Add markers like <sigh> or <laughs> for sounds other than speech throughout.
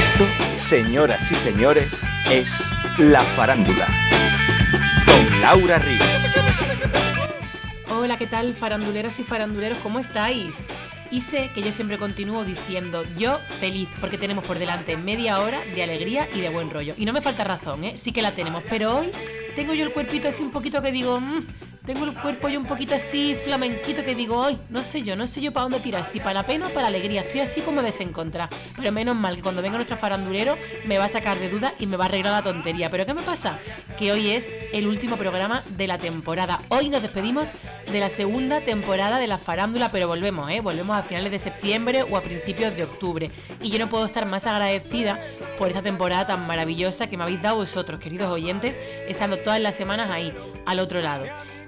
Esto, señoras y señores, es La Farándula. Con Laura Ríos. Hola, ¿qué tal, faranduleras y faranduleros? ¿Cómo estáis? Y sé que yo siempre continúo diciendo yo feliz, porque tenemos por delante media hora de alegría y de buen rollo. Y no me falta razón, ¿eh? Sí que la tenemos, pero hoy tengo yo el cuerpito así un poquito que digo, "Mm, tengo el cuerpo yo un poquito así flamenquito que digo, ay, no sé yo, no sé yo para dónde tirar, si para la pena o para la alegría. Estoy así como desencontrada. Pero menos mal que cuando venga nuestro farandulero me va a sacar de duda y me va a arreglar la tontería. Pero ¿qué me pasa? Que hoy es el último programa de la temporada. Hoy nos despedimos de la segunda temporada de la farándula, pero volvemos, ¿eh? Volvemos a finales de septiembre o a principios de octubre. Y yo no puedo estar más agradecida por esta temporada tan maravillosa que me habéis dado vosotros, queridos oyentes, estando todas las semanas ahí, al otro lado.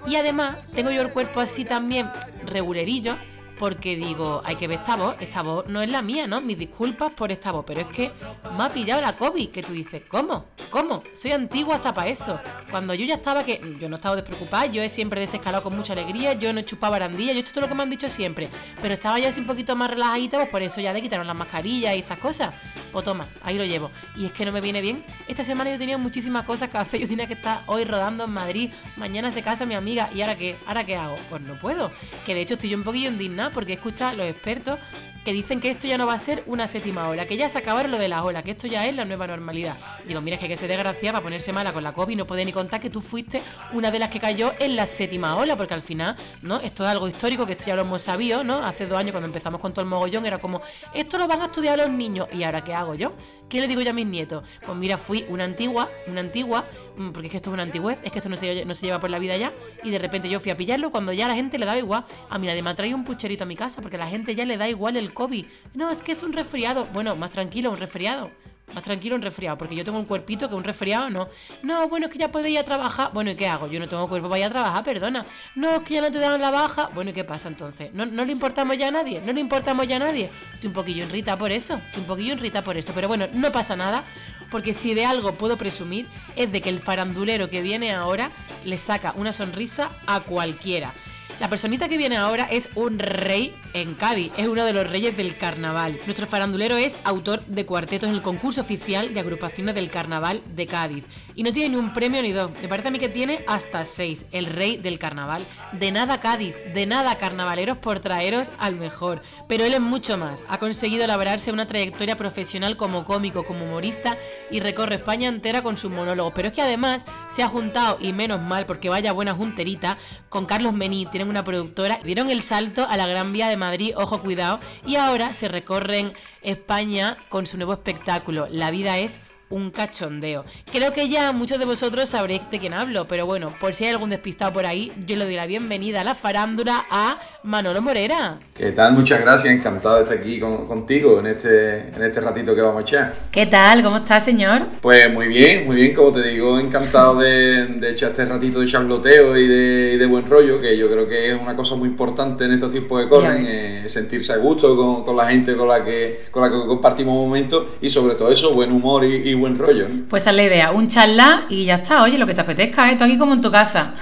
Y además, tengo yo el cuerpo así también regulerillo, porque digo, hay que ver esta voz, esta voz no es la mía, ¿no? Mis disculpas por esta voz, pero es que me ha pillado la COVID, que tú dices, ¿cómo? ¿Cómo? Soy antigua hasta para eso. Cuando yo ya estaba, que yo no estaba despreocupada, yo he siempre desescalado con mucha alegría, yo no he chupado barandilla, yo esto es todo lo que me han dicho siempre, pero estaba ya así un poquito más relajadita, pues por eso ya le quitaron las mascarillas y estas cosas. Pues toma, ahí lo llevo. Y es que no me viene bien. Esta semana yo tenía muchísimas cosas que hacer, yo tenía que estar hoy rodando en Madrid, mañana se casa mi amiga, ¿y ahora qué? ¿Ahora qué hago? Pues no puedo. Que de hecho estoy yo un poquillo indignada porque he escuchado a los expertos que dicen que esto ya no va a ser una séptima ola, que ya se acabaron lo de la ola, que esto ya es la nueva normalidad. Digo, mira, es que que se desgracia para ponerse mala con la COVID no puede ni contar que tú fuiste una de las que cayó en la séptima ola, porque al final, ¿no? Esto es algo histórico, que esto ya lo hemos sabido, ¿no? Hace dos años cuando empezamos con todo el mogollón era como, esto lo van a estudiar los niños, ¿y ahora qué hago yo? ¿Qué le digo yo a mis nietos? Pues mira, fui una antigua, una antigua, porque es que esto es una antigüez, es que esto no se, no se lleva por la vida ya, y de repente yo fui a pillarlo cuando ya a la gente le daba igual. A mí nadie me ha traído un pucherito a mi casa, porque a la gente ya le da igual el COVID. No, es que es un resfriado. Bueno, más tranquilo, un resfriado. Más tranquilo un resfriado, porque yo tengo un cuerpito que un resfriado no. No, bueno, es que ya puedes ir a trabajar. Bueno, ¿y qué hago? Yo no tengo cuerpo para ir a trabajar, perdona. No, es que ya no te dan la baja. Bueno, ¿y qué pasa entonces? ¿No, no le importamos ya a nadie? ¿No le importamos ya a nadie? Estoy un poquillo enrita por eso. Estoy un poquillo enrita por eso. Pero bueno, no pasa nada, porque si de algo puedo presumir es de que el farandulero que viene ahora le saca una sonrisa a cualquiera. La personita que viene ahora es un rey en Cádiz, es uno de los reyes del carnaval. Nuestro farandulero es autor de cuartetos en el concurso oficial de agrupaciones del carnaval de Cádiz. Y no tiene ni un premio ni dos, me parece a mí que tiene hasta seis, el rey del carnaval. De nada Cádiz, de nada carnavaleros por traeros al mejor. Pero él es mucho más, ha conseguido labrarse una trayectoria profesional como cómico, como humorista y recorre España entera con sus monólogos. Pero es que además se ha juntado, y menos mal porque vaya buena junterita, con Carlos Mení, una productora, dieron el salto a la Gran Vía de Madrid, ojo cuidado, y ahora se recorren España con su nuevo espectáculo. La vida es un cachondeo. Creo que ya muchos de vosotros sabréis de quién hablo, pero bueno, por si hay algún despistado por ahí, yo le doy la bienvenida a la farándula a Manolo Morera. ¿Qué tal? Muchas gracias, encantado de estar aquí con- contigo en este, en este ratito que vamos a echar. ¿Qué tal? ¿Cómo está, señor? Pues muy bien, muy bien, como te digo, encantado de, de echar este ratito de charloteo y de, y de buen rollo, que yo creo que es una cosa muy importante en estos tiempos que corren, eh, sentirse a gusto con, con la gente con la que con la que compartimos momentos y sobre todo eso, buen humor y, y buen rollo. Pues esa es la idea, un charla y ya está, oye, lo que te apetezca, ¿eh? Tú aquí como en tu casa.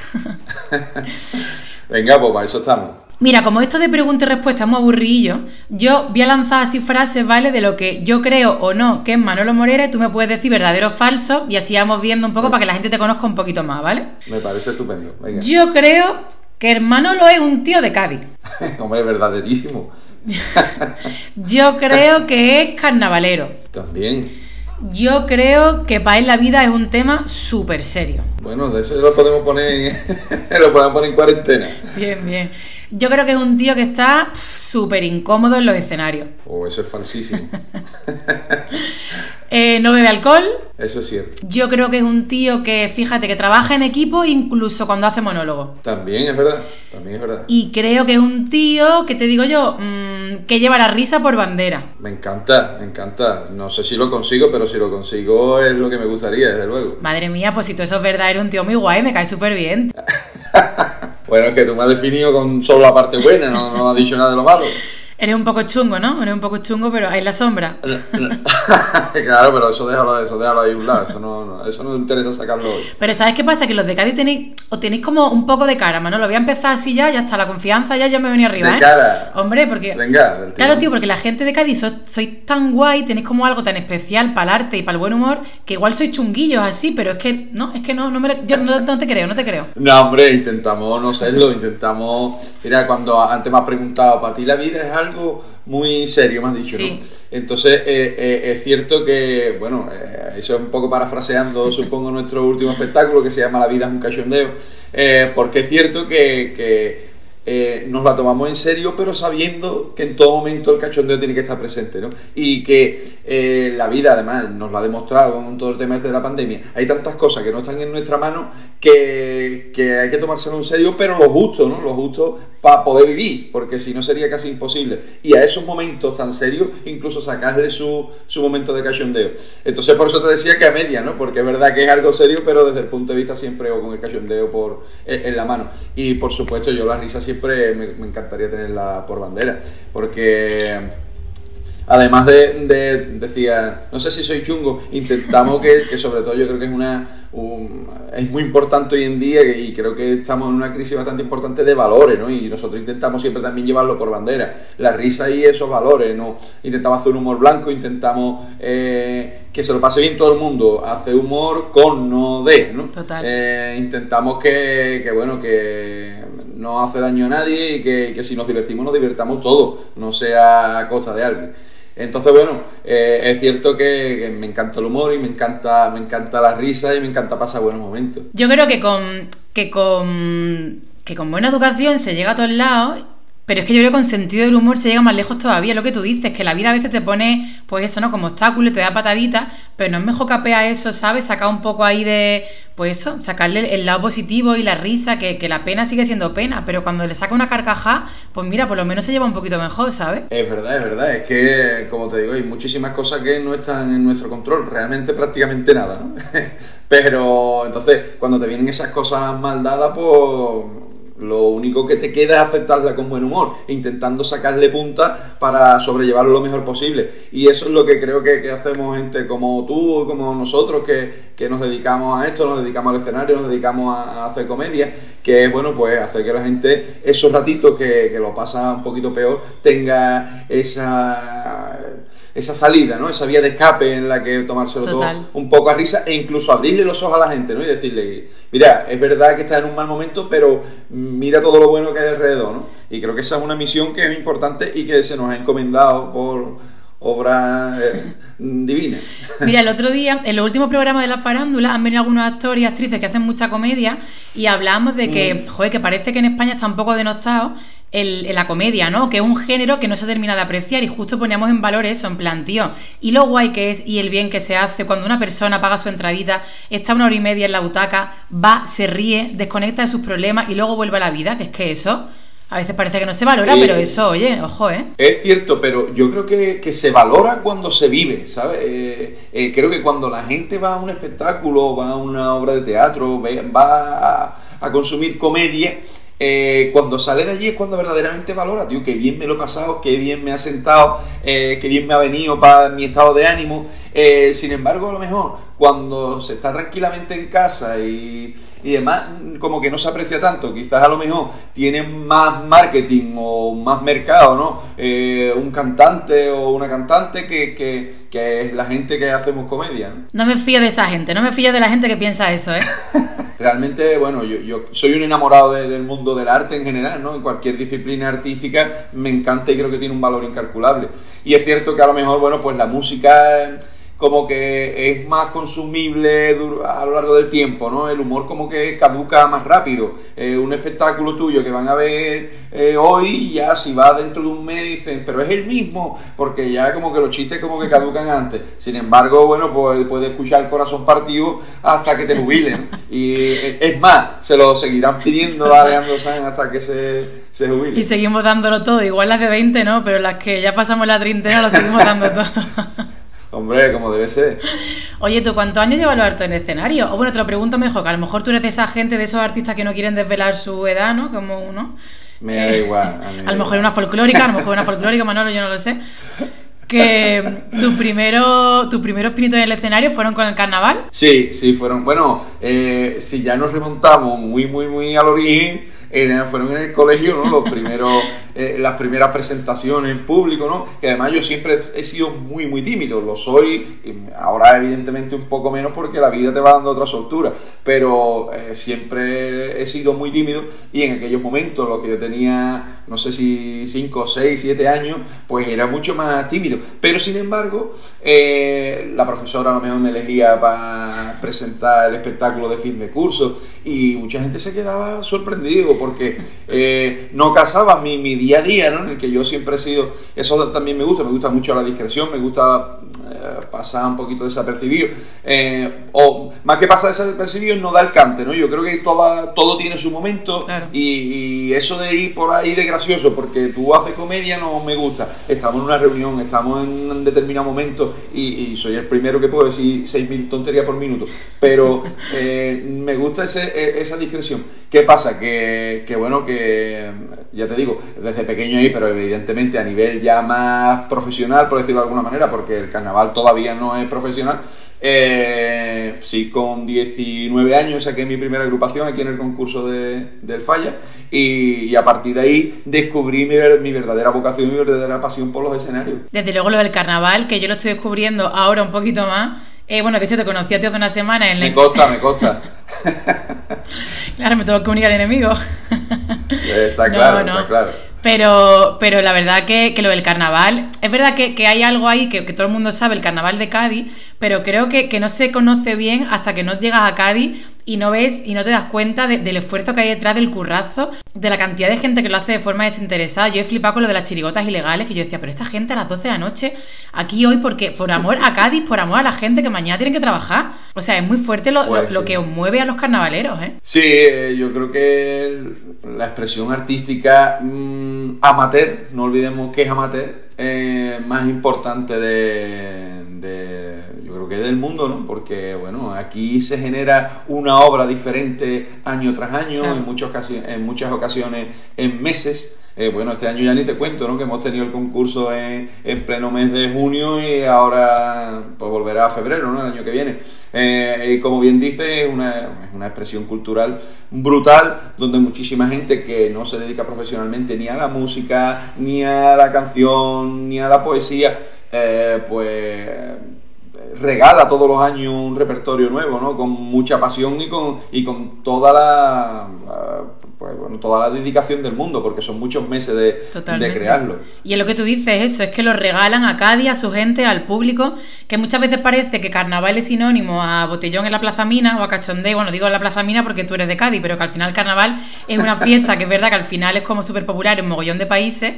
<laughs> Venga, pues para eso estamos. Mira, como esto de pregunta y respuesta es muy aburridillo, yo voy a lanzar así frases, ¿vale? De lo que yo creo o no que es Manolo Morera y tú me puedes decir verdadero o falso y así vamos viendo un poco para que la gente te conozca un poquito más, ¿vale? Me parece estupendo. Venga. Yo creo que el Manolo es un tío de Cádiz. <laughs> Hombre, verdaderísimo. <laughs> Yo creo que es carnavalero. También. Yo creo que para él la vida es un tema súper serio. Bueno, de eso lo podemos poner <laughs> lo podemos poner en cuarentena. Bien, bien. Yo creo que es un tío que está súper incómodo en los escenarios. O eso es falsísimo. <laughs> Eh, no bebe alcohol. Eso es cierto. Yo creo que es un tío que, fíjate, que trabaja en equipo incluso cuando hace monólogo. También es verdad. También es verdad. Y creo que es un tío que te digo yo, mm, que lleva la risa por bandera. Me encanta, me encanta. No sé si lo consigo, pero si lo consigo es lo que me gustaría, desde luego. Madre mía, pues si todo eso es verdad, eres un tío muy guay, me cae súper bien. <laughs> Bueno, es que tú me has definido con solo la parte buena, no, no has dicho nada de lo malo. Eres un poco chungo, ¿no? Eres un poco chungo, pero hay la sombra. <laughs> claro, pero eso déjalo, eso déjalo ahí un lado. Eso no, no, eso no interesa sacarlo hoy. Pero ¿sabes qué pasa? Que los de Cádiz tenéis, o tenéis como un poco de cara, ¿no? Lo voy a empezar así ya, ya está la confianza, ya yo me venía arriba, De ¿eh? cara. Hombre, porque... Venga, del Claro, tío, porque la gente de Cádiz so- sois tan guay, tenéis como algo tan especial para el arte y para el buen humor, que igual sois chunguillos así, pero es que no, es que no, no me, lo- yo no, no te creo, no te creo. No, hombre, intentamos no serlo, intentamos... Mira, cuando antes me has preguntado, para ti la vida es algo muy serio, me has dicho, Sí. ¿no? Entonces, eh, eh, es cierto que, bueno, eh, eso es un poco parafraseando, <laughs> supongo, nuestro último espectáculo que se llama La vida es un cachondeo, porque es cierto que... que eh, nos la tomamos en serio, pero sabiendo que en todo momento el cachondeo tiene que estar presente, ¿no? Y que eh, la vida, además, nos lo ha demostrado con todo el tema este de la pandemia. Hay tantas cosas que no están en nuestra mano que, que hay que tomárselo en serio, pero lo justo, ¿no? Lo justo para poder vivir, porque si no sería casi imposible. Y a esos momentos tan serios, incluso sacarle su, su momento de cachondeo. Entonces, por eso te decía que a media, ¿no? Porque es verdad que es algo serio, pero desde el punto de vista siempre o con el cachondeo por, en, en la mano. Y por supuesto, yo la risa siempre me, me encantaría tenerla por bandera, porque además de, de- decía, no sé si soy chungo, intentamos que, que sobre todo yo creo que es una un- es muy importante hoy en día y creo que estamos en una crisis bastante importante de valores, ¿no? Y nosotros intentamos siempre también llevarlo por bandera, la risa y esos valores, ¿no? Intentamos hacer un humor blanco, intentamos eh, que se lo pase bien todo el mundo, hacer humor con, no de, ¿no? Total. Eh, intentamos que, que, bueno, que no hace daño a nadie y que, que si nos divertimos nos divertamos todos, no sea a costa de alguien. Entonces, bueno, eh, es cierto que, que me encanta el humor y me encanta, me encanta la risa y me encanta pasar buenos momentos. Yo creo que con, que con que con buena educación se llega a todos lados, pero es que yo creo que con sentido del humor se llega más lejos todavía. Lo que tú dices, que la vida a veces te pone, pues eso, ¿no? Como obstáculo te da pataditas, pero no es mejor capea eso, ¿sabes? Sacar un poco ahí de, pues eso, sacarle el lado positivo y la risa, que, que la pena sigue siendo pena, pero cuando le saca una carcajada, pues mira, por lo menos se lleva un poquito mejor, ¿sabes? Es verdad, es verdad. Es que, como te digo, hay muchísimas cosas que no están en nuestro control. Realmente prácticamente nada, ¿no? <laughs> Pero entonces, cuando te vienen esas cosas mal dadas, pues lo único que te queda es aceptarla con buen humor, intentando sacarle punta para sobrellevarlo lo mejor posible. Y eso es lo que creo que, que hacemos gente como tú, como nosotros, que, que nos dedicamos a esto, nos dedicamos al escenario, nos dedicamos a, a hacer comedia, que es, bueno, pues hacer que la gente, esos ratitos que, que lo pasa un poquito peor, tenga esa esa salida, ¿no? Esa vía de escape en la que tomárselo Total. todo un poco a risa e incluso abrirle los ojos a la gente, ¿no? Y decirle, mira, es verdad que estás en un mal momento, pero mira todo lo bueno que hay alrededor, ¿no? Y creo que esa es una misión que es importante y que se nos ha encomendado por obra eh, <laughs> divina. <laughs> Mira, el otro día, en los últimos programas de la farándula, han venido algunos actores y actrices que hacen mucha comedia y hablábamos de que, joder, que parece que en España está un poco denostado el, el- la comedia, ¿no? Que es un género que no se termina de apreciar y justo poníamos en valor eso, en plan, tío, y lo guay que es y el bien que se hace cuando una persona paga su entradita, está una hora y media en la butaca, va, se ríe, desconecta de sus problemas y luego vuelve a la vida, que es que eso... A veces parece que no se valora, Eh, pero eso, oye, ojo, ¿eh? Es cierto, pero yo creo que, que se valora cuando se vive, ¿sabes? Eh, eh, creo que cuando la gente va a un espectáculo, va a una obra de teatro, va a, a consumir comedia, eh, cuando sale de allí es cuando verdaderamente valora, tío, qué bien me lo he pasado, qué bien me ha sentado, eh, qué bien me ha venido para mi estado de ánimo. Eh, sin embargo, a lo mejor cuando se está tranquilamente en casa y, y demás, como que no se aprecia tanto. Quizás a lo mejor tiene más marketing o más mercado, ¿no? Eh, un cantante o una cantante que, que, que es la gente que hacemos comedia, ¿no? No me fío de esa gente, no me fío de la gente que piensa eso, ¿eh? <laughs> Realmente, bueno, yo, yo soy un enamorado de- del mundo del arte en general, ¿no? En cualquier disciplina artística me encanta y creo que tiene un valor incalculable. Y es cierto que a lo mejor, bueno, pues la música como que es más consumible a lo largo del tiempo, ¿no? El humor como que caduca más rápido. Eh, un espectáculo tuyo que van a ver eh, hoy, ya si va dentro de un mes dicen, pero es el mismo, porque ya como que los chistes como que caducan antes. Sin embargo, bueno, pues puedes escuchar el corazón partido hasta que te jubilen. Y eh, es más, se lo seguirán pidiendo a Alejandro Sanz hasta que se, se. Y seguimos dándolo todo, igual las de 20 no, pero las que ya pasamos la treintena lo seguimos dando todo. Hombre, como debe ser. Oye, ¿tú cuántos años llevas los harto en el escenario? O bueno, te lo pregunto mejor, que a lo mejor tú eres de esa gente, de esos artistas que no quieren desvelar su edad, ¿no? Como uno. Me da igual. A, <laughs> lo mejor una folclórica, a lo mejor una folclórica, Manolo, yo no lo sé. Que tus primeros tu primeros pinitos en el escenario fueron con el carnaval. Sí, sí, fueron. Bueno, eh, si ya nos remontamos muy, muy, muy al origen fueron en el colegio, ¿no? Los primeros, eh, las primeras presentaciones en público, ¿no? Que además yo siempre he sido muy, muy tímido, lo soy, ahora evidentemente un poco menos porque la vida te va dando otra soltura, pero eh, siempre he sido muy tímido y en aquellos momentos, los que yo tenía, no sé si 5, 6, 7 años, pues era mucho más tímido. Pero sin embargo, eh, la profesora a lo mejor me elegía para presentar el espectáculo de fin de curso y mucha gente se quedaba sorprendido porque eh, no casaba mi, mi, día a día, ¿no? En el que yo siempre he sido, eso también me gusta, me gusta mucho la discreción, me gusta eh, pasar un poquito desapercibido, eh, o más que pasar desapercibido no dar cante, ¿no? Yo creo que toda, todo tiene su momento y, eso de ir por ahí de gracioso, porque tú haces comedia no me gusta, estamos en una reunión, estamos en un determinado momento y, soy el primero que puedo decir 6.000 tonterías por minuto, pero <laughs> me gusta ese, esa discreción. ¿Qué pasa? Que, bueno, que ya te digo, desde pequeño ahí, pero evidentemente a nivel ya más profesional, por decirlo de alguna manera, porque el carnaval todavía no es profesional. Eh, sí, con 19 años saqué mi primera agrupación aquí en el concurso de, del Falla y, a partir de ahí descubrí mi, mi verdadera vocación y mi verdadera pasión por los escenarios. Desde luego lo del carnaval, que yo lo estoy descubriendo ahora un poquito más eh, bueno, de hecho te conocí hace una semana en Me costa, me costa. <laughs> claro, me tengo que unir al enemigo. está <laughs> claro, está claro. Pero, pero la verdad que, lo del carnaval, es verdad que, hay algo ahí que, todo el mundo sabe, el carnaval de Cádiz, pero creo que, no se conoce bien hasta que no llegas a Cádiz y no ves y no te das cuenta del esfuerzo que hay detrás del currazo, de la cantidad de gente que lo hace de forma desinteresada. Yo he flipado con lo de las chirigotas ilegales, que yo decía, pero esta gente a las 12 de la noche, aquí hoy, porque por amor a Cádiz, por amor a la gente que mañana tienen que trabajar. O sea, es muy fuerte lo, pues que os mueve a los carnavaleros, ¿eh? Sí, eh, yo creo que la expresión artística mm, amateur, no olvidemos que es amateur, eh, más importante de que del mundo, ¿no? Porque, bueno, aquí se genera una obra diferente año tras año, en, muchas en muchas ocasiones en meses. Eh, bueno, este año ya ni te cuento, ¿no? Que hemos tenido el concurso en, en pleno mes de junio y ahora pues volverá a febrero, ¿no? El año que viene. Eh, y como bien dice, es una, una, expresión cultural brutal donde muchísima gente que no se dedica profesionalmente ni a la música, ni a la canción, ni a la poesía, eh, pues regala todos los años un repertorio nuevo, ¿no? Con mucha pasión y con, y con toda la, pues, bueno, toda la dedicación del mundo, porque son muchos meses de, de, crearlo. Y es lo que tú dices, eso, es que lo regalan a Cádiz, a su gente, al público, que muchas veces parece que carnaval es sinónimo a botellón en la Plaza Mina o a cachondeo, bueno, digo en la Plaza Mina porque tú eres de Cádiz, pero que al final carnaval es una fiesta que es verdad que al final es como súper popular en un mogollón de países,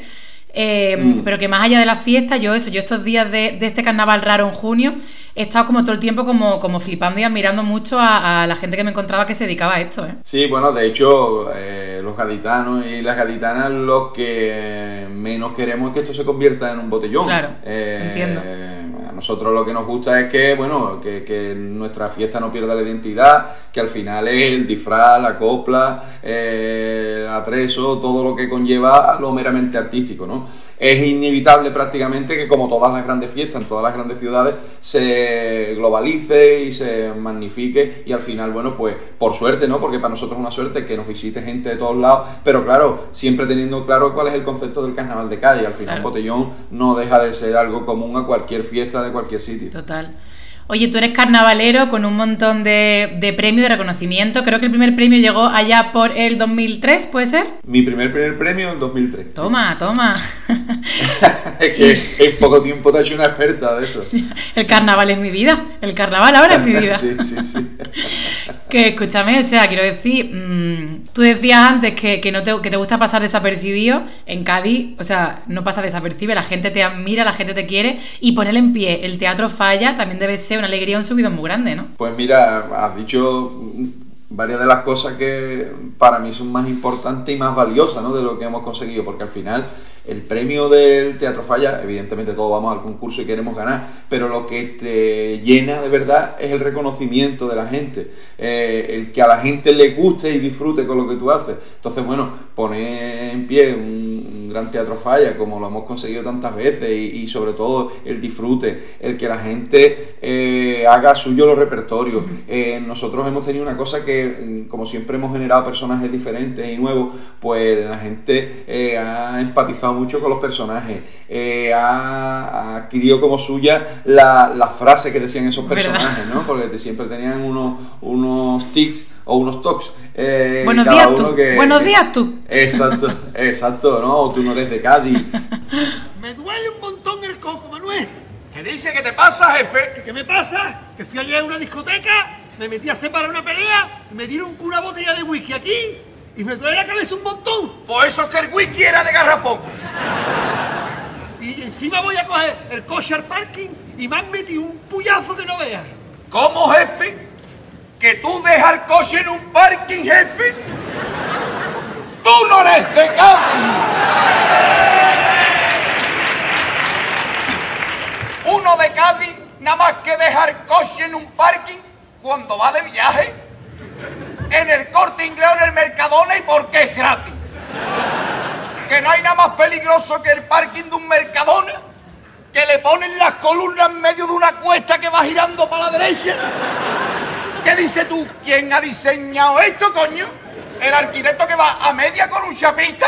eh, mm. pero que más allá de la fiesta, yo eso, yo estos días de, de este carnaval raro en junio, he estado como todo el tiempo como, como flipando y admirando mucho a, la gente que me encontraba que se dedicaba a esto. ¿eh? Sí, bueno, de hecho, eh, los gaditanos y las gaditanas lo que menos queremos es que esto se convierta en un botellón. Claro, eh, entiendo. A nosotros lo que nos gusta es que, bueno, que, que, nuestra fiesta no pierda la identidad, que al final es el disfraz, la copla, el atrezo, todo lo que conlleva lo meramente artístico, ¿no? Es inevitable prácticamente que como todas las grandes fiestas en todas las grandes ciudades se globalice y se magnifique y al final, bueno, pues por suerte, ¿no? Porque para nosotros es una suerte que nos visite gente de todos lados, pero claro, siempre teniendo claro cuál es el concepto del carnaval de calle. Al final, Botellón no deja de ser algo común a cualquier fiesta de cualquier sitio. Total. Oye, tú eres carnavalero con un montón de, de premios, de reconocimiento. Creo que el primer premio llegó allá por el 2003, ¿puede ser? Mi primer primer premio en 2003. Toma, toma. <laughs> es que en poco tiempo te has hecho una experta de eso. <laughs> El carnaval es mi vida. El carnaval ahora es mi vida. <laughs> sí, sí, sí. que escúchame, o sea, quiero decir, mmm, tú decías antes que, que, no te, que te gusta pasar desapercibido. En Cádiz, o sea, no pasa desapercibido. La gente te admira, la gente te quiere. Y poner en pie el teatro falla también debe ser una alegría, un subido muy grande, ¿no? Pues mira, has dicho varias de las cosas que para mí son más importantes y más valiosas ¿no? de lo que hemos conseguido, porque al final el premio del Teatro Falla, evidentemente todos vamos al concurso y queremos ganar, pero lo que te llena de verdad es el reconocimiento de la gente, eh, el que a la gente le guste y disfrute con lo que tú haces. Entonces, bueno, poner en pie un, gran Teatro Falla, como lo hemos conseguido tantas veces, y, sobre todo el disfrute, el que la gente eh, haga suyo los repertorios. Eh, nosotros hemos tenido una cosa que Mm, como siempre hemos generado personajes diferentes y nuevos, pues la gente eh, ha empatizado mucho con los personajes, ha, adquirido como suya la, la, frase que decían esos personajes, ¿no? Porque siempre tenían unos, unos tics o unos tocs. Eh, Buenos días tú. Buenos días tú. Exacto, exacto, ¿no? tú no eres de Cádiz. <laughs> Me duele un montón el coco, Manuel. ¿Qué dice? ¿Qué te pasa, jefe? ¿Qué, me pasa? Que fui ayer a una discoteca me metí a separar una pelea, me dieron una botella de whisky aquí y me duele la cabeza un montón. Por eso es que el whisky era de garrafón. Y encima voy a coger el coche al parking y me han metido un puyazo que no veas. ¿Cómo, jefe? ¿Que tú dejas el coche en un parking, jefe? ¡Tú no eres de Cádiz! Uno de Cádiz, nada más que dejar coche en un parking cuando va de viaje en el corte inglés o en el Mercadona y porque es gratis. Que no hay nada más peligroso que el parking de un Mercadona que le ponen las columnas en medio de una cuesta que va girando para la derecha. ¿Qué dices tú? ¿Quién ha diseñado esto, coño? ¿El arquitecto que va a media con un chapista?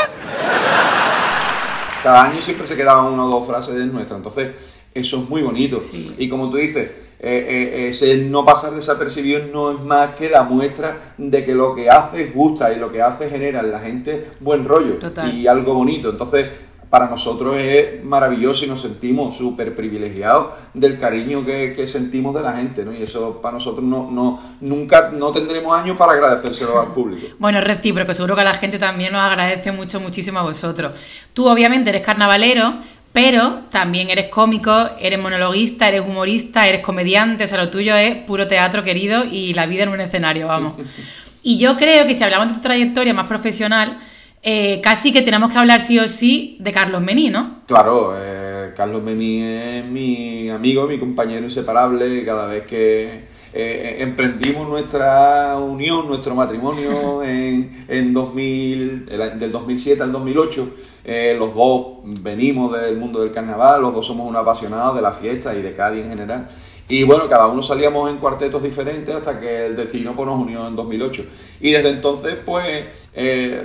Cada año siempre se quedaban una o dos frases de nuestra, entonces eso es muy bonito. Y como tú dices, eh, eh, ese no pasar desapercibido no es más que la muestra de que lo que hace gusta y lo que hace genera en la gente buen rollo y algo bonito. Entonces, para nosotros es maravilloso y nos sentimos súper privilegiados del cariño que, sentimos de la gente, ¿no? Y eso para nosotros no, no, nunca no tendremos años para agradecérselo al público. <laughs> Bueno, recíproco, seguro que la gente también nos agradece mucho, muchísimo a vosotros. Tú obviamente eres carnavalero, pero también eres cómico, eres monologuista, eres humorista, eres comediante, o sea, lo tuyo es puro teatro querido y la vida en un escenario, vamos. <laughs> Y yo creo que si hablamos de tu trayectoria más profesional, eh, casi que tenemos que hablar sí o sí de Carlos Mení, ¿no? Claro, eh, Carlos Mení es mi amigo, mi compañero inseparable, cada vez que eh, emprendimos nuestra unión, nuestro matrimonio <laughs> en, en 2000, del 2007 al 2008. Eh, los dos venimos del mundo del carnaval, los dos somos un apasionados de la fiesta y de Cádiz en general. Y bueno, cada uno salíamos en cuartetos diferentes hasta que el destino pues, nos unió en 2008. Y desde entonces, pues, eh,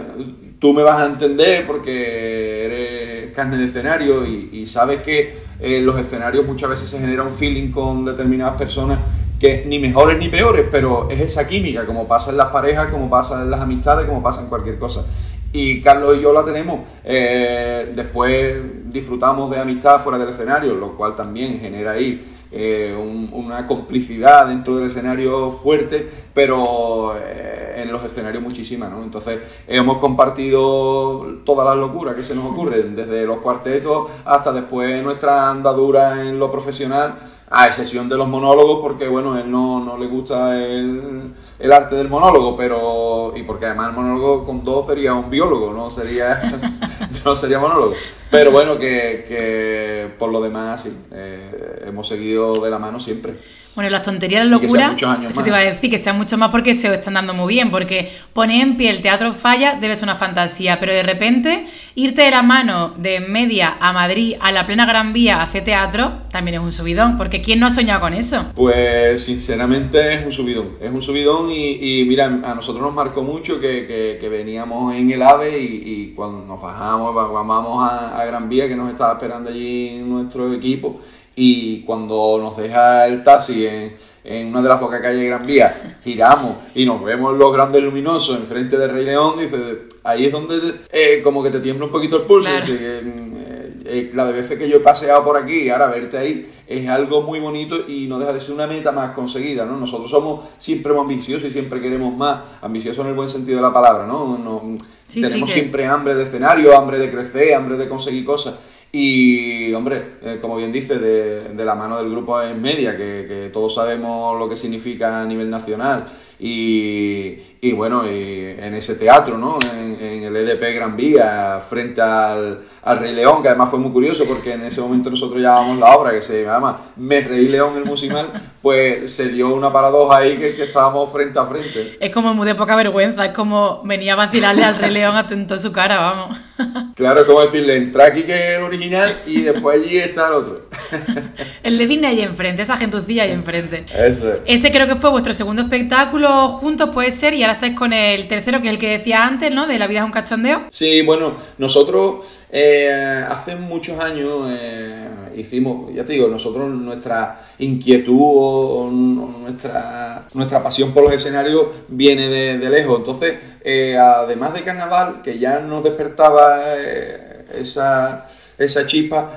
tú me vas a entender porque eres carne de escenario y, sabes que en los escenarios muchas veces se genera un feeling con determinadas personas que ni mejores ni peores, pero es esa química, como pasa en las parejas, como pasa en las amistades, como pasa en cualquier cosa. Y Carlos y yo la tenemos. Eh, después disfrutamos de amistad fuera del escenario, lo cual también genera ahí eh, una complicidad dentro del escenario fuerte, pero eh, en los escenarios muchísima, ¿no? Entonces hemos compartido todas las locuras que se nos ocurren, desde los cuartetos hasta después nuestra andadura en lo profesional a excepción de los monólogos, porque bueno, él no, no le gusta el, el, arte del monólogo, pero. y porque además el monólogo con dos sería un biólogo, no sería, <laughs> no sería monólogo. Pero bueno, que, que por lo demás sí, eh, hemos seguido de la mano siempre. Bueno, las tonterías, la locura, eso te iba a decir, que sean mucho más porque se están dando muy bien, porque poner en pie el teatro falla debe ser una fantasía, pero de repente irte de la mano de media a Madrid a la plena Gran Vía a hacer teatro también es un subidón, porque ¿quién no ha soñado con eso? Pues sinceramente es un subidón, es un subidón y, mira, a nosotros nos marcó mucho que, que, veníamos en el AVE y, cuando nos bajamos, vamos a, a Gran Vía que nos estaba esperando allí nuestro equipo y cuando nos deja el taxi en, en una de las pocas calles de Gran Vía, giramos y nos vemos los grandes luminosos enfrente del Rey León, dice, ahí es donde eh, como que te tiembla un poquito el pulso. Eh, eh, la de veces que yo he paseado por aquí y ahora verte ahí es algo muy bonito y no deja de ser una meta más conseguida, ¿no? Nosotros somos siempre ambiciosos y siempre queremos más, ambiciosos en el buen sentido de la palabra, ¿no? tenemos siempre hambre de escenario, hambre de crecer, hambre de conseguir cosas. Y, hombre, eh, como bien dice, de, la mano del grupo en media, que, todos sabemos lo que significa a nivel nacional. Y, y bueno, y en ese teatro, ¿no? En, en el EDP Gran Vía, frente al, al, Rey León, que además fue muy curioso porque en ese momento nosotros llevábamos la obra que se llama Me Rey León el musical, <laughs> pues se dio una paradoja ahí que, que, estábamos frente a frente. Es como muy de poca vergüenza, es como venía a vacilarle al Rey León atento a su cara, vamos. <laughs> Claro, es como decirle, entra aquí que es el original y después allí está el otro. <laughs> el de Disney ahí enfrente, esa gentucilla ahí enfrente. Eso es. Ese creo que fue vuestro segundo espectáculo juntos, puede ser, y estáis con el tercero, que es el que decía antes, ¿no? De La vida es un cachondeo. Sí, bueno, nosotros eh, hace muchos años eh, hicimos, ya te digo, nosotros nuestra inquietud o, nuestra, nuestra pasión por los escenarios viene de, lejos. Entonces, eh, además de carnaval, que ya nos despertaba esa, esa chispa,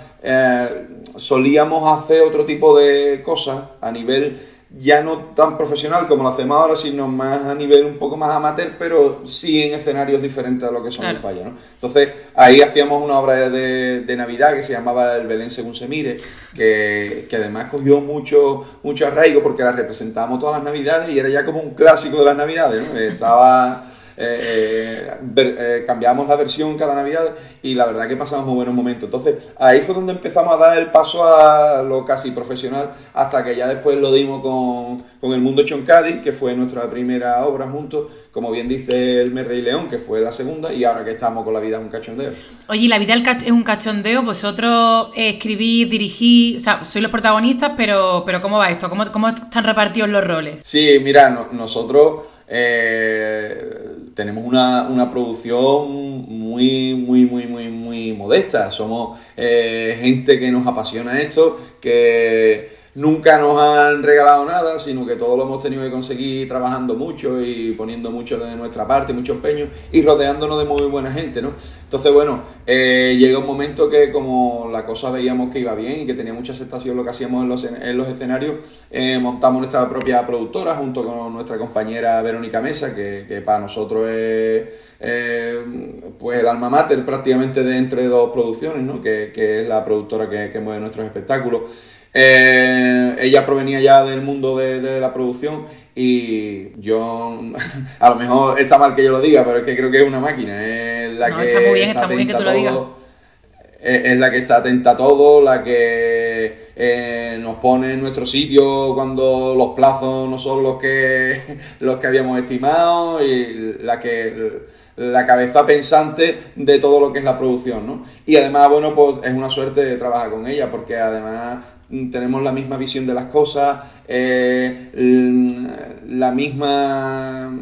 solíamos hacer otro tipo de cosas a nivel ya no tan profesional como lo hacemos ahora, sino más a nivel un poco más amateur, pero sí en escenarios diferentes a lo que son claro. el falla. ¿no? Entonces ahí hacíamos una obra de, de, Navidad que se llamaba El Belén según se mire, que, que, además cogió mucho, mucho arraigo porque la representábamos todas las Navidades y era ya como un clásico de las Navidades. ¿no? Estaba eh, ver, eh, cambiábamos la versión cada Navidad y la verdad que pasamos muy buenos momentos. Entonces ahí fue donde empezamos a dar el paso a lo casi profesional hasta que ya después lo dimos con, con El Mundo Choncadi, que fue nuestra primera obra juntos, como bien dice El Me Rey León, que fue la segunda, y ahora que estamos con La Vida es un cachondeo. Oye, La Vida es un cachondeo, vosotros escribís, dirigís, o sea, sois los protagonistas, pero, pero ¿cómo va esto? ¿Cómo, cómo están repartidos los roles? Sí, mira, no, nosotros... Eh, tenemos una, una, producción muy, muy, muy, muy, muy modesta. Somos eh, gente que nos apasiona esto, que nunca nos han regalado nada, sino que todo lo hemos tenido que conseguir trabajando mucho y poniendo mucho de nuestra parte, mucho empeño y rodeándonos de muy buena gente, ¿no? Entonces, bueno, eh, llega un momento que como la cosa veíamos que iba bien y que tenía mucha aceptación lo que hacíamos en los, en los escenarios, eh, montamos nuestra propia productora junto con nuestra compañera Verónica Mesa, que, para nosotros es... Eh, pues el alma mater prácticamente de entre dos producciones, ¿no? que, que es la productora que, que mueve nuestros espectáculos. Eh, ella provenía ya del mundo de, de, la producción y yo, <laughs> a lo mejor está mal que yo lo diga, pero es que creo que es una máquina. Es la no, que está muy bien, está, está muy bien que tú lo digas. Es, es, la que está atenta a todo, la que eh, nos pone en nuestro sitio cuando los plazos no son los que, <laughs> los que habíamos estimado y la que la cabeza pensante de todo lo que es la producción, ¿no? Y además, bueno, pues es una suerte trabajar con ella porque además tenemos la misma visión de las cosas, eh, la misma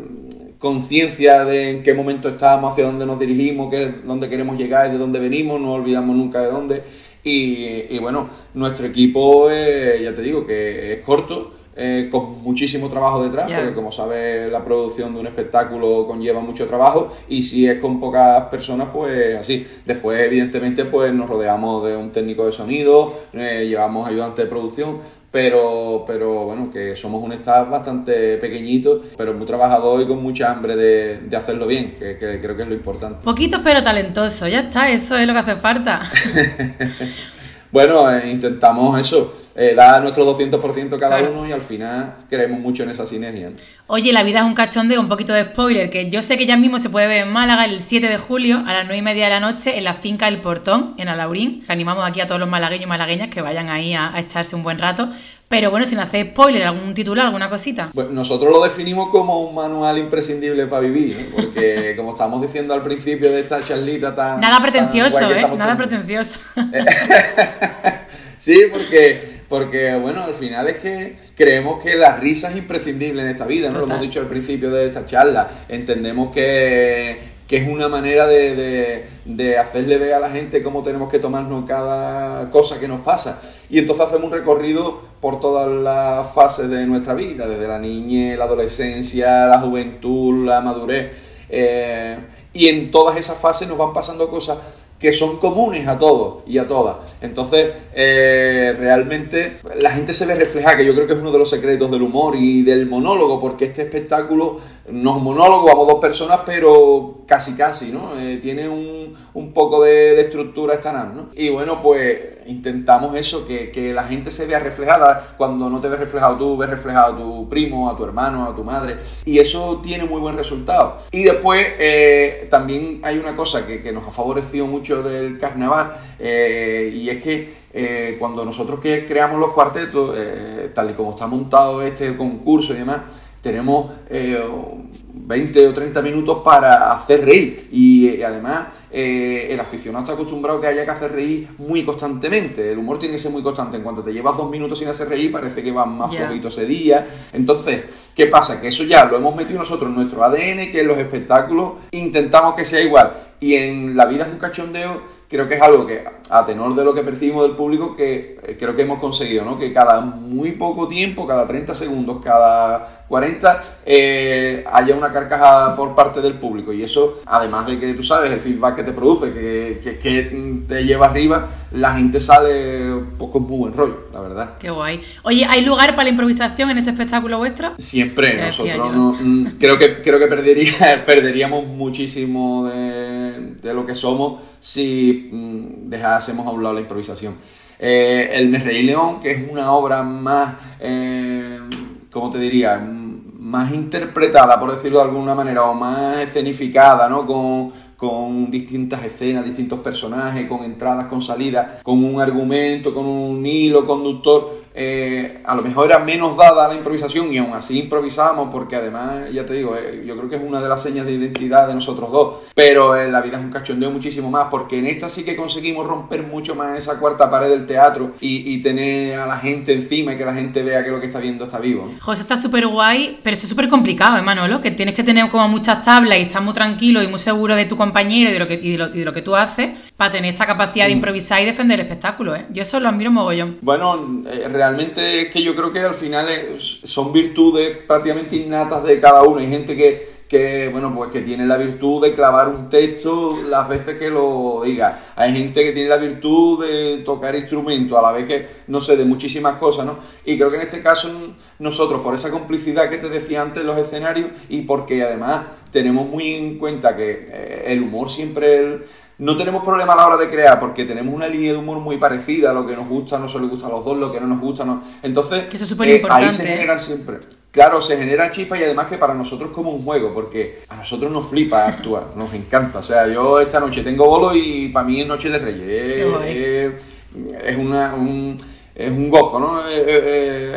conciencia de en qué momento estamos, hacia dónde nos dirigimos, qué, dónde queremos llegar de dónde venimos, no olvidamos nunca de dónde. Y, y bueno, nuestro equipo, eh, ya te digo, que es corto, eh, con muchísimo trabajo detrás, yeah. porque como sabes, la producción de un espectáculo conlleva mucho trabajo y si es con pocas personas, pues así. Después, evidentemente, pues nos rodeamos de un técnico de sonido, eh, llevamos ayudante de producción, pero, pero bueno, que somos un staff bastante pequeñito, pero muy trabajador y con mucha hambre de, de hacerlo bien, que, que, creo que es lo importante. Poquito pero talentoso, ya está, eso es lo que hace falta. <laughs> bueno, eh, intentamos eso, eh, dar nuestro 200% cada claro. uno y al final creemos mucho en esa sinergia. Oye, la vida es un cachondeo, un poquito de spoiler, que yo sé que ya mismo se puede ver en Málaga el 7 de julio a las 9 y media de la noche en la finca El Portón, en Alaurín, que animamos aquí a todos los malagueños y malagueñas que vayan ahí a, a echarse un buen rato. Pero bueno, sin hacer spoiler, algún titular, alguna cosita. Pues nosotros lo definimos como un manual imprescindible para vivir, ¿eh? porque <laughs> como estábamos diciendo al principio de esta charlita tan... Nada pretencioso, tan ¿eh? Nada pretencioso. <laughs> sí, porque, porque bueno, al final es que creemos que la risa es imprescindible en esta vida, ¿no? Total. Lo hemos dicho al principio de esta charla. Entendemos que que es una manera de, de, de, hacerle ver a la gente cómo tenemos que tomarnos cada cosa que nos pasa. Y entonces hacemos un recorrido por todas las fases de nuestra vida, desde la niñez, la adolescencia, la juventud, la madurez. Eh, y en todas esas fases nos van pasando cosas que son comunes a todos y a todas. Entonces, eh, realmente la gente se ve reflejada, que yo creo que es uno de los secretos del humor y del monólogo, porque este espectáculo no es monólogo, vamos dos personas, pero casi casi, ¿no? Eh, tiene un, un, poco de, estructura estanar, ¿no? Y bueno, pues intentamos eso, que, que, la gente se vea reflejada. Cuando no te ves reflejado tú, ves reflejado a tu primo, a tu hermano, a tu madre. Y eso tiene muy buen resultado. Y después eh, también hay una cosa que, que, nos ha favorecido mucho del carnaval, eh, y es que eh, cuando nosotros que creamos los cuartetos, tal y como está montado este concurso y demás, tenemos 20 o 30 minutos para hacer reír. Y eh, además, eh, el aficionado está acostumbrado a que haya que hacer reír muy constantemente. El humor tiene que ser muy constante. En cuanto te llevas dos minutos sin hacer reír, parece que van más yeah. ese día. Entonces, ¿qué pasa? Que eso ya lo hemos metido nosotros en nuestro ADN, que en los espectáculos intentamos que sea igual. Y en la vida es un cachondeo creo que es algo que, a tenor de lo que percibimos del público, que eh, creo que hemos conseguido, ¿no? Que cada muy poco tiempo, cada 30 segundos, cada 40, eh, haya una carcajada por parte del público. Y eso, además de que tú sabes, el feedback que te produce, que, que, te lleva arriba, la gente sale pues, con muy buen rollo, la verdad. Qué guay. Oye, ¿hay lugar para la improvisación en ese espectáculo vuestro? Siempre, nosotros no, mm, creo que, creo que perdería, <laughs> perderíamos muchísimo de, de, lo que somos si mm, dejásemos a un lado la improvisación. Eh, el Me León, que es una obra más, eh, ¿cómo te diría? Más interpretada, por decirlo de alguna manera, o más escenificada, ¿no? Con, con distintas escenas, distintos personajes, con entradas, con salidas, con un argumento, con un hilo conductor eh, a lo mejor era menos dada la improvisación y aún así improvisábamos porque además, ya te digo, eh, yo creo que es una de las señas de identidad de nosotros dos, pero en la vida es un cachondeo muchísimo más porque en esta sí que conseguimos romper mucho más esa cuarta pared del teatro y, tener a la gente encima y que la gente vea que lo que está viendo está vivo. José está súper guay, pero es súper complicado, ¿eh, Manolo? Que tienes que tener como muchas tablas y estar muy tranquilo y muy seguro de tu compañero y de lo que, y de lo, que tú haces para tener esta capacidad de mm. improvisar y defender el espectáculo, ¿eh? Yo eso lo admiro mogollón. Bueno, eh, realmente es que yo creo que al final son virtudes prácticamente innatas de cada uno. Hay gente que, que, bueno, pues que tiene la virtud de clavar un texto las veces que lo diga. Hay gente que tiene la virtud de tocar instrumentos, a la vez que, no sé, de muchísimas cosas, ¿no? Y creo que en este caso nosotros, por esa complicidad que te decía antes en los escenarios y porque además tenemos muy en cuenta que eh, el humor siempre no tenemos problema a la hora de crear porque tenemos una línea de humor muy parecida, lo que nos gusta no se le gusta a los dos, lo que no nos gusta no. Entonces, eh, ahí se generan siempre. Claro, se genera chispa y además que para nosotros es como un juego, porque a nosotros nos flipa actuar, <laughs> nos encanta. O sea, yo esta noche tengo bolo y para mí es Noche de Reyes. Es, una, un, es un gozo, ¿no?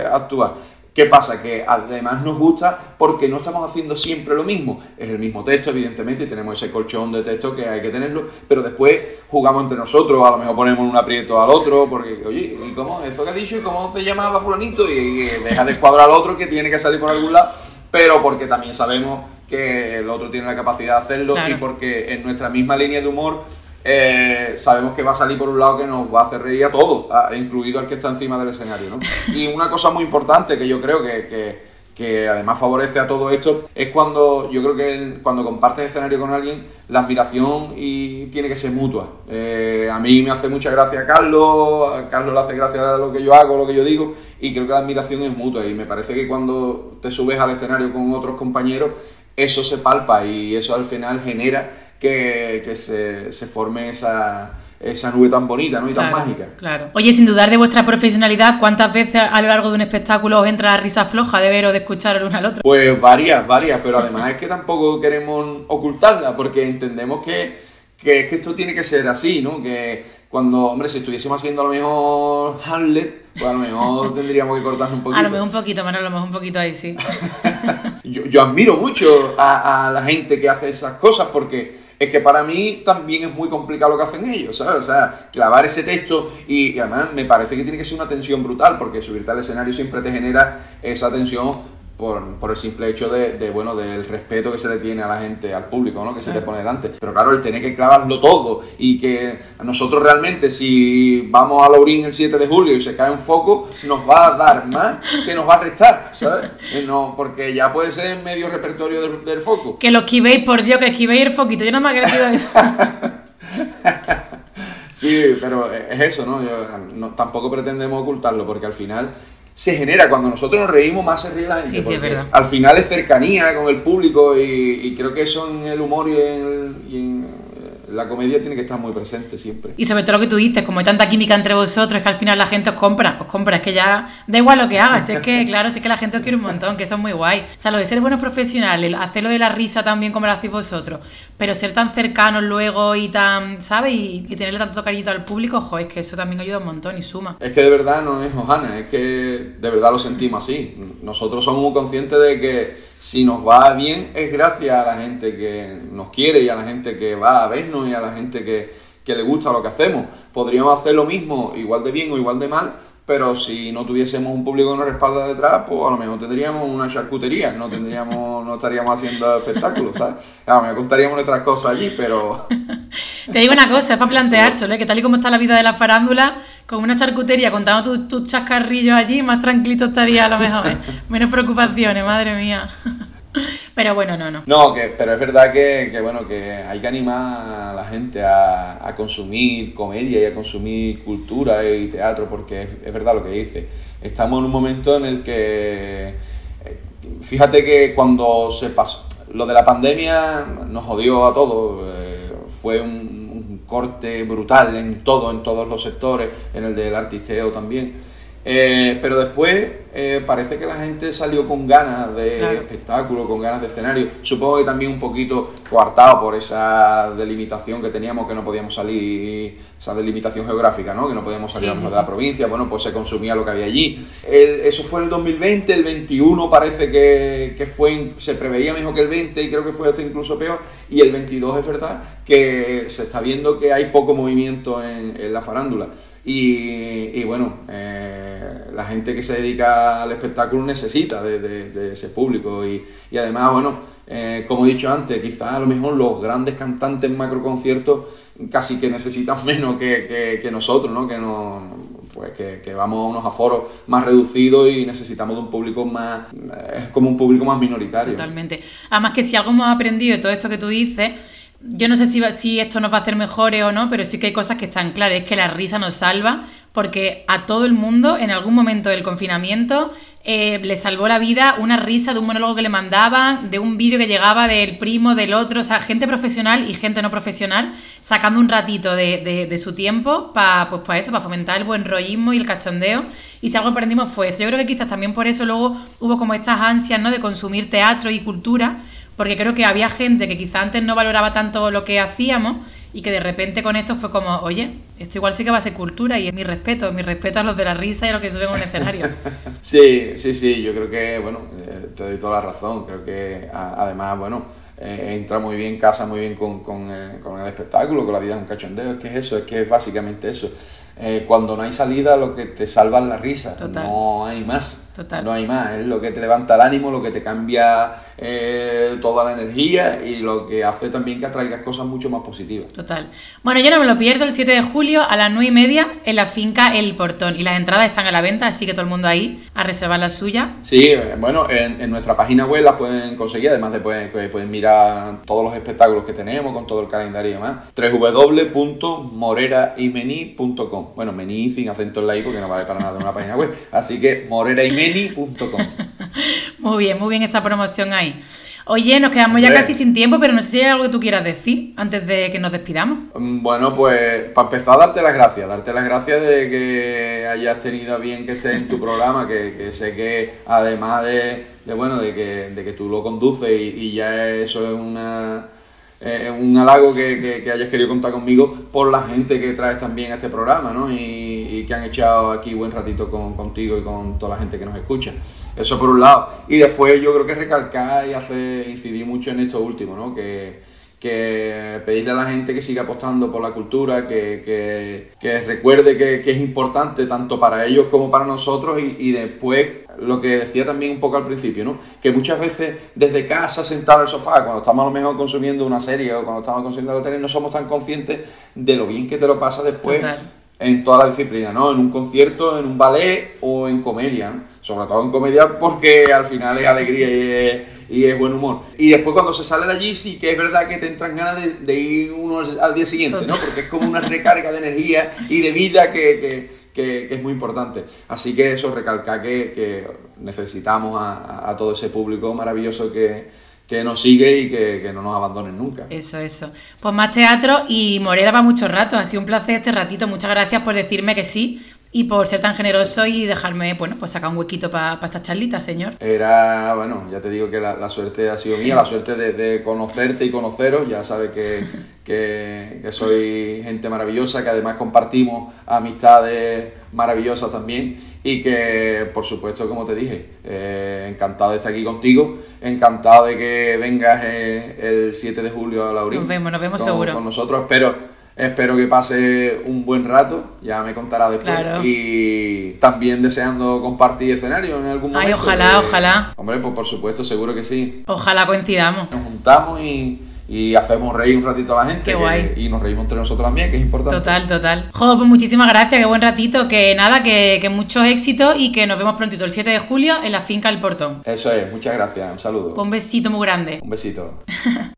actuar. ¿Qué pasa? Que además nos gusta porque no estamos haciendo siempre lo mismo. Es el mismo texto, evidentemente, y tenemos ese colchón de texto que hay que tenerlo, pero después jugamos entre nosotros, a lo mejor ponemos un aprieto al otro, porque, oye, ¿y cómo? ¿Eso que ha dicho? ¿Y cómo se llamaba fulanito? Y, deja de escuadrar al otro que tiene que salir por algún lado, pero porque también sabemos que el otro tiene la capacidad de hacerlo y porque en nuestra misma línea de humor eh, sabemos que va a salir por un lado que nos va a hacer reír a todos, incluido al que está encima del escenario. ¿no? <laughs> Y una cosa muy importante que yo creo que, que, además favorece a todo esto es cuando yo creo que cuando compartes escenario con alguien, la admiración y tiene que ser mutua. Eh, a mí me hace mucha gracia a Carlos, a Carlos le hace gracia a lo que yo hago, lo que yo digo, y creo que la admiración es mutua. Y me parece que cuando te subes al escenario con otros compañeros, eso se palpa y eso al final genera que, se, se, forme esa, esa nube tan bonita ¿no? y tan mágica. Claro. Oye, sin dudar de vuestra profesionalidad, ¿cuántas veces a lo largo de un espectáculo os entra la risa floja de ver o de escuchar el uno al otro? Pues varias, varias, pero además es que tampoco queremos ocultarla, porque entendemos que, que, que esto tiene que ser así, ¿no? Que cuando, hombre, si estuviésemos haciendo a lo mejor Hamlet, pues a lo mejor <laughs> tendríamos que cortarnos un poquito. A lo mejor un poquito, Manuel, a lo mejor un poquito ahí, sí. <laughs> yo, yo, admiro mucho a, a la gente que hace esas cosas porque es que para mí también es muy complicado lo que hacen ellos, ¿sabes? O sea, clavar ese texto y, además me parece que tiene que ser una tensión brutal porque subirte al escenario siempre te genera esa tensión por, el simple hecho de, bueno, del respeto que se le tiene a la gente, al público, ¿no? Que se te pone delante. Pero claro, el tener que clavarlo todo y que nosotros realmente, si vamos a Laurín el 7 de julio y se cae un foco, nos va a dar más que nos va a restar, ¿sabes? Eh, no, porque ya puede ser medio repertorio del, foco. Que lo esquivéis, por Dios, que esquivéis el foquito. Yo no me querido eso. <laughs> Sí, pero es eso, ¿no? Yo, no tampoco pretendemos ocultarlo porque al final se genera. Cuando nosotros nos reímos, más se ríe la gente. Sí, sí, es verdad. Al final es cercanía con el público y, y creo que eso en el humor y en, el- y en, la comedia tiene que estar muy presente siempre. Y sobre todo lo que tú dices, como hay tanta química entre vosotros, es que al final la gente os compra, os compra, es que ya da igual lo que hagas, es que claro, sí que la gente os quiere un montón, que eso es muy guay. O sea, lo de ser buenos profesionales, hacerlo de la risa también como lo hacéis vosotros, pero ser tan cercanos luego y tan, ¿sabes? Y, y tenerle tanto cariño al público, jo, es que eso también ayuda un montón y suma. Es que de verdad no es hojana, es que de verdad lo sentimos así. Nosotros somos muy conscientes de que si nos va bien es gracias a la gente que nos quiere y a la gente que va a vernos y a la gente que, que le gusta lo que hacemos. Podríamos hacer lo mismo, igual de bien o igual de mal, pero si no tuviésemos un público que nos respalda detrás, pues a lo mejor tendríamos una charcutería, no tendríamos, no estaríamos haciendo espectáculos, ¿sabes? A lo mejor contaríamos nuestras cosas allí, pero <laughs> Te digo una cosa, es para planteárselo, ¿eh? que tal y como está la vida de la farándula, con una charcutería contando tus, tus chascarrillos allí, más tranquilito estaría a lo mejor, ¿eh? <laughs> Menos preocupaciones, madre mía. <laughs> Pero bueno, no, no. No, que, pero es verdad que, que, bueno, que hay que animar a la gente a, a consumir comedia y a consumir cultura y teatro, porque es, es verdad lo que dice. Estamos en un momento en el que, eh, fíjate que cuando se pasó, lo de la pandemia nos jodió a todos, eh, fue un corte brutal en todo, en todos los sectores, en el del artisteo también. Eh, pero después eh, parece que la gente salió con ganas de Claro. espectáculo, con ganas de escenario. Supongo que también un poquito coartado por esa delimitación que teníamos, que no podíamos salir, esa delimitación geográfica, ¿no? Que no podíamos salir Sí, sí, de la sí. provincia, bueno, pues se consumía lo que había allí. El- eso fue el 2020, el 21 parece que, que fue, se preveía mejor que el 20 y creo que fue hasta incluso peor. Y el 22 es verdad que se está viendo que hay poco movimiento en, en la farándula. Y, bueno, eh, la gente que se dedica al espectáculo necesita de, ese público y, y además, bueno, eh, como he dicho antes, quizás a lo mejor los grandes cantantes macroconciertos casi que necesitan <laughs> menos que, que- que nosotros, ¿no? Que, no, pues que, que vamos a unos aforos más reducidos y necesitamos de un público más, es como un público más minoritario. Totalmente. Además que si algo hemos aprendido de todo esto que tú dices, yo no sé si, si esto nos va a hacer mejores o no, pero sí que hay cosas que están claras. Es que la risa nos salva porque a todo el mundo en algún momento del confinamiento eh, le salvó la vida una risa de un monólogo que le mandaban, de un vídeo que llegaba del primo, del otro, o sea, gente profesional y gente no profesional sacando un ratito de, de- su tiempo para pues, eso, para fomentar el buen rollismo y el cachondeo. Y si algo aprendimos fue eso. Yo creo que quizás también por eso luego hubo como estas ansias ¿no? de consumir teatro y cultura, porque creo que había gente que quizá antes no valoraba tanto lo que hacíamos y que de repente con esto fue como, oye, esto igual sí que va a ser cultura y es mi respeto, mi respeto a los de la risa y a los que suben a un escenario. <laughs> Sí, sí, sí, yo creo que, bueno, eh, te doy toda la razón. Creo que además, bueno, eh, entra muy bien, casa muy bien con, con, eh, con el espectáculo, con la vida es un cachondeo. Es que es eso, es que es básicamente eso. Eh, cuando no hay salida, lo que te salva es la risa. Total. No hay más. Total. No hay más. Es lo que te levanta el ánimo, lo que te cambia eh, toda la energía y lo que hace también que atraigas cosas mucho más positivas. Total. Bueno, yo no me lo pierdo el 7 de julio a las 9 y media en la finca El Portón. Y las entradas están a la venta, así que todo el mundo ahí a reservar la suya. Sí, eh, bueno, en, en nuestra página web las pueden conseguir, además de pueden, que pueden mirar todos los espectáculos que tenemos con todo el calendario y demás. Bueno, mení sin acento en la i porque no vale para nada en una página web. Así que moreraimeni.com <laughs> Muy bien, muy bien esta promoción ahí. Oye, nos quedamos ya casi sin tiempo, pero no sé si hay algo que tú quieras decir antes de que nos despidamos. Mm, Bueno, pues para empezar, darte las gracias. Darte las gracias de que hayas tenido bien que estés en tu programa, que, que sé que además de, de, bueno, de que, de que tú lo conduces y, y ya eso es una eh, un halago que, que- que hayas querido contar conmigo por la gente que traes también a este programa, ¿no? Y, y que han echado aquí buen ratito con, contigo y con toda la gente que nos escucha. Eso por un lado. Y después yo creo que recalcar y hacer incidir mucho en esto último, ¿no? Que, que pedirle a la gente que siga apostando por la cultura, que, que- que recuerde que, es importante tanto para ellos como para nosotros y, y después lo que decía también un poco al principio, ¿no? que muchas veces desde casa sentado en el sofá, cuando estamos a lo mejor consumiendo una serie o cuando estamos consumiendo la tele, no somos tan conscientes de lo bien que te lo pasa después. En toda la disciplina, ¿no? En un concierto, en un ballet o en comedia, ¿no? Sobre todo en comedia porque al final es alegría y es, buen humor. Y después cuando se sale de allí sí que es verdad que te entran ganas de, ir uno al día siguiente, ¿no? Porque es como una recarga de energía y de vida que, que, que- es muy importante. Así que eso recalca que, que necesitamos a, a todo ese público maravilloso que, que nos sigue y que, que no nos abandonen nunca. Eso, eso. Pues más teatro y Morera va mucho rato. Ha sido un placer este ratito. Muchas gracias por decirme que sí y por ser tan generoso y dejarme, bueno, pues sacar un huequito para esta charlita, señor. Era, bueno, ya te digo que la, la suerte ha sido mía, la suerte de, de conocerte y conoceros. Ya sabes que, que, que soy gente maravillosa, que además compartimos amistades maravillosas también. Y que, por supuesto, como te dije, eh, encantado de estar aquí contigo, encantado de que vengas eh, el 7 de julio a Laurín. Nos vemos, nos vemos con, seguro. Con nosotros, espero. Espero que pase un buen rato, ya me contará después. Claro. Y también deseando compartir escenario en algún Ay, momento. ojalá, ojalá. Hombre, pues por supuesto, seguro que sí. Ojalá coincidamos. Nos juntamos y, y hacemos reír un ratito a la gente. Qué que- guay. y nos reímos entre nosotros también, que es importante. Total, total. Joder, pues muchísimas gracias, qué buen ratito. Que nada, que, que muchos éxitos y que nos vemos prontito el 7 de julio en la finca El Portón. Eso es, muchas gracias. Un saludo. Pues un besito muy grande. Un besito. <laughs>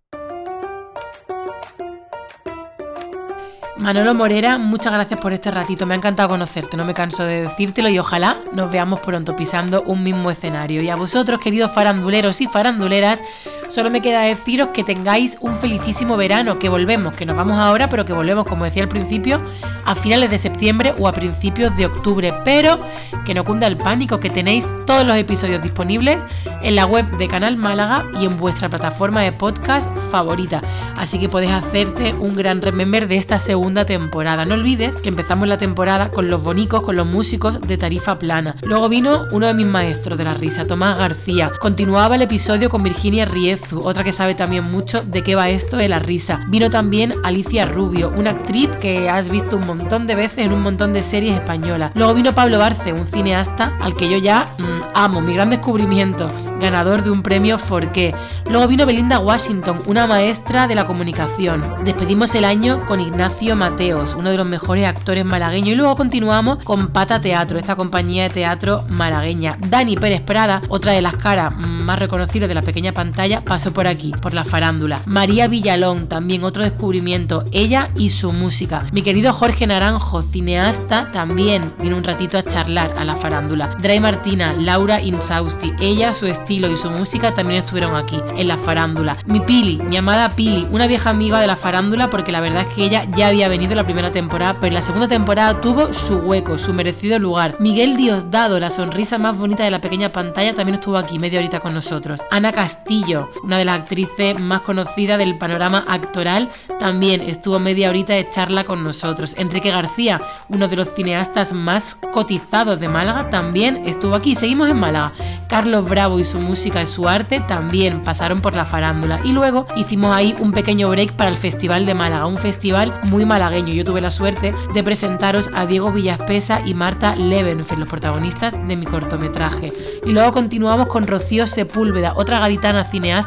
Manolo Morera, muchas gracias por este ratito. Me ha encantado conocerte, no me canso de decírtelo y ojalá nos veamos pronto pisando un mismo escenario. Y a vosotros, queridos faranduleros y faranduleras, solo me queda deciros que tengáis un felicísimo verano, que volvemos, que nos vamos ahora, pero que volvemos, como decía al principio, a finales de septiembre o a principios de octubre. Pero que no cunda el pánico, que tenéis todos los episodios disponibles en la web de Canal Málaga y en vuestra plataforma de podcast favorita. Así que podéis hacerte un gran remember de esta segunda temporada. No olvides que empezamos la temporada con los bonicos, con los músicos de tarifa plana. Luego vino uno de mis maestros de la risa, Tomás García. Continuaba el episodio con Virginia Otra que sabe también mucho de qué va esto de la risa. Vino también Alicia Rubio, una actriz que has visto un montón de veces en un montón de series españolas. Luego vino Pablo Barce, un cineasta al que yo ya mm, amo, mi gran descubrimiento, ganador de un premio Forqué. Luego vino Belinda Washington, una maestra de la comunicación. Despedimos el año con Ignacio Mateos, uno de los mejores actores malagueños. Y luego continuamos con Pata Teatro, esta compañía de teatro malagueña. Dani Pérez Prada, otra de las caras más reconocibles de la pequeña pantalla, pasó por aquí, por la farándula. María Villalón, también otro descubrimiento, ella y su música. Mi querido Jorge Naranjo, cineasta, también vino un ratito a charlar a la farándula. Dray Martina, Laura Insausti, ella, su estilo y su música también estuvieron aquí, en la farándula. Mi Pili, mi amada Pili, una vieja amiga de la farándula porque la verdad es que ella ya había venido en la primera temporada, pero en la segunda temporada tuvo su hueco, su merecido lugar. Miguel Diosdado, la sonrisa más bonita de la pequeña pantalla, también estuvo aquí media horita con nosotros. Ana Castillo, una de las actrices más conocidas del panorama actoral, también estuvo media horita de charla con nosotros. Enrique García, uno de los cineastas más cotizados de Málaga, también estuvo aquí. Seguimos en Málaga. Carlos Bravo y su música y su arte también pasaron por la farándula. Y luego hicimos ahí un pequeño break para el Festival de Málaga, un festival muy malagueño. Yo tuve la suerte de presentaros a Diego Villaspesa y Marta Levenfeld, los protagonistas de mi cortometraje. Y luego continuamos con Rocío Sepúlveda, otra gaditana cineasta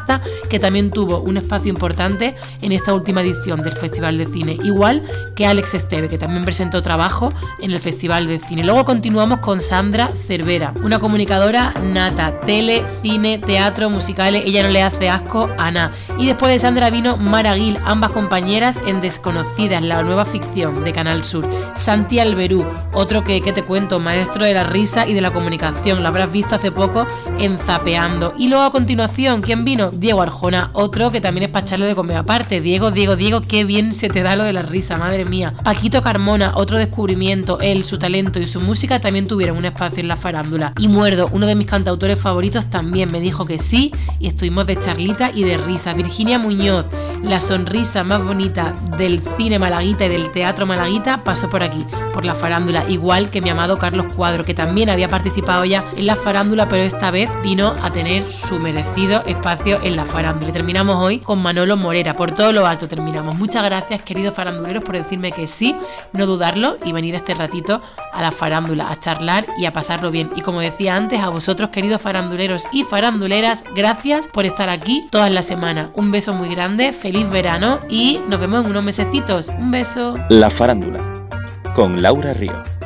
que también tuvo un espacio importante en esta última edición del Festival de Cine, igual que Alex Esteve, que también presentó trabajo en el Festival de Cine. Luego continuamos con Sandra Cervera, una comunicadora nata, tele, cine, teatro, musicales, ella no le hace asco a nada. Y después de Sandra vino Mara Gil, ambas compañeras en Desconocidas, la nueva ficción de Canal Sur. Santi Alberú, otro que, que te cuento, maestro de la risa y de la comunicación, lo habrás visto hace poco en Zapeando. Y luego a continuación, ¿quién vino? Diego Arjona, otro que también es para echarle de comer aparte. Diego, Diego, Diego, qué bien se te da lo de la risa, madre mía. Paquito Carmona, otro descubrimiento, él, su talento y su música también tuvieron un espacio en la farándula. Y Muerdo, uno de mis cantautores favoritos, también me dijo que sí y estuvimos de charlita y de risa. Virginia Muñoz, la sonrisa más bonita del cine malaguita y del teatro malaguita, pasó por aquí, por la farándula, igual que mi amado Carlos Cuadro, que también había participado ya en la farándula, pero esta vez vino a tener su merecido espacio en la farándula. Y terminamos hoy con Manolo Morera, por todo lo alto terminamos. Muchas gracias, queridos faranduleros, por decirme que sí, no dudarlo y venir este ratito a la farándula, a charlar y a pasarlo bien. Y como decía antes, a vosotros, queridos faranduleros y faranduleras, gracias por estar aquí todas las semanas. Un beso muy grande, feliz verano y nos vemos en unos mesecitos. Un beso. La farándula, con Laura Río.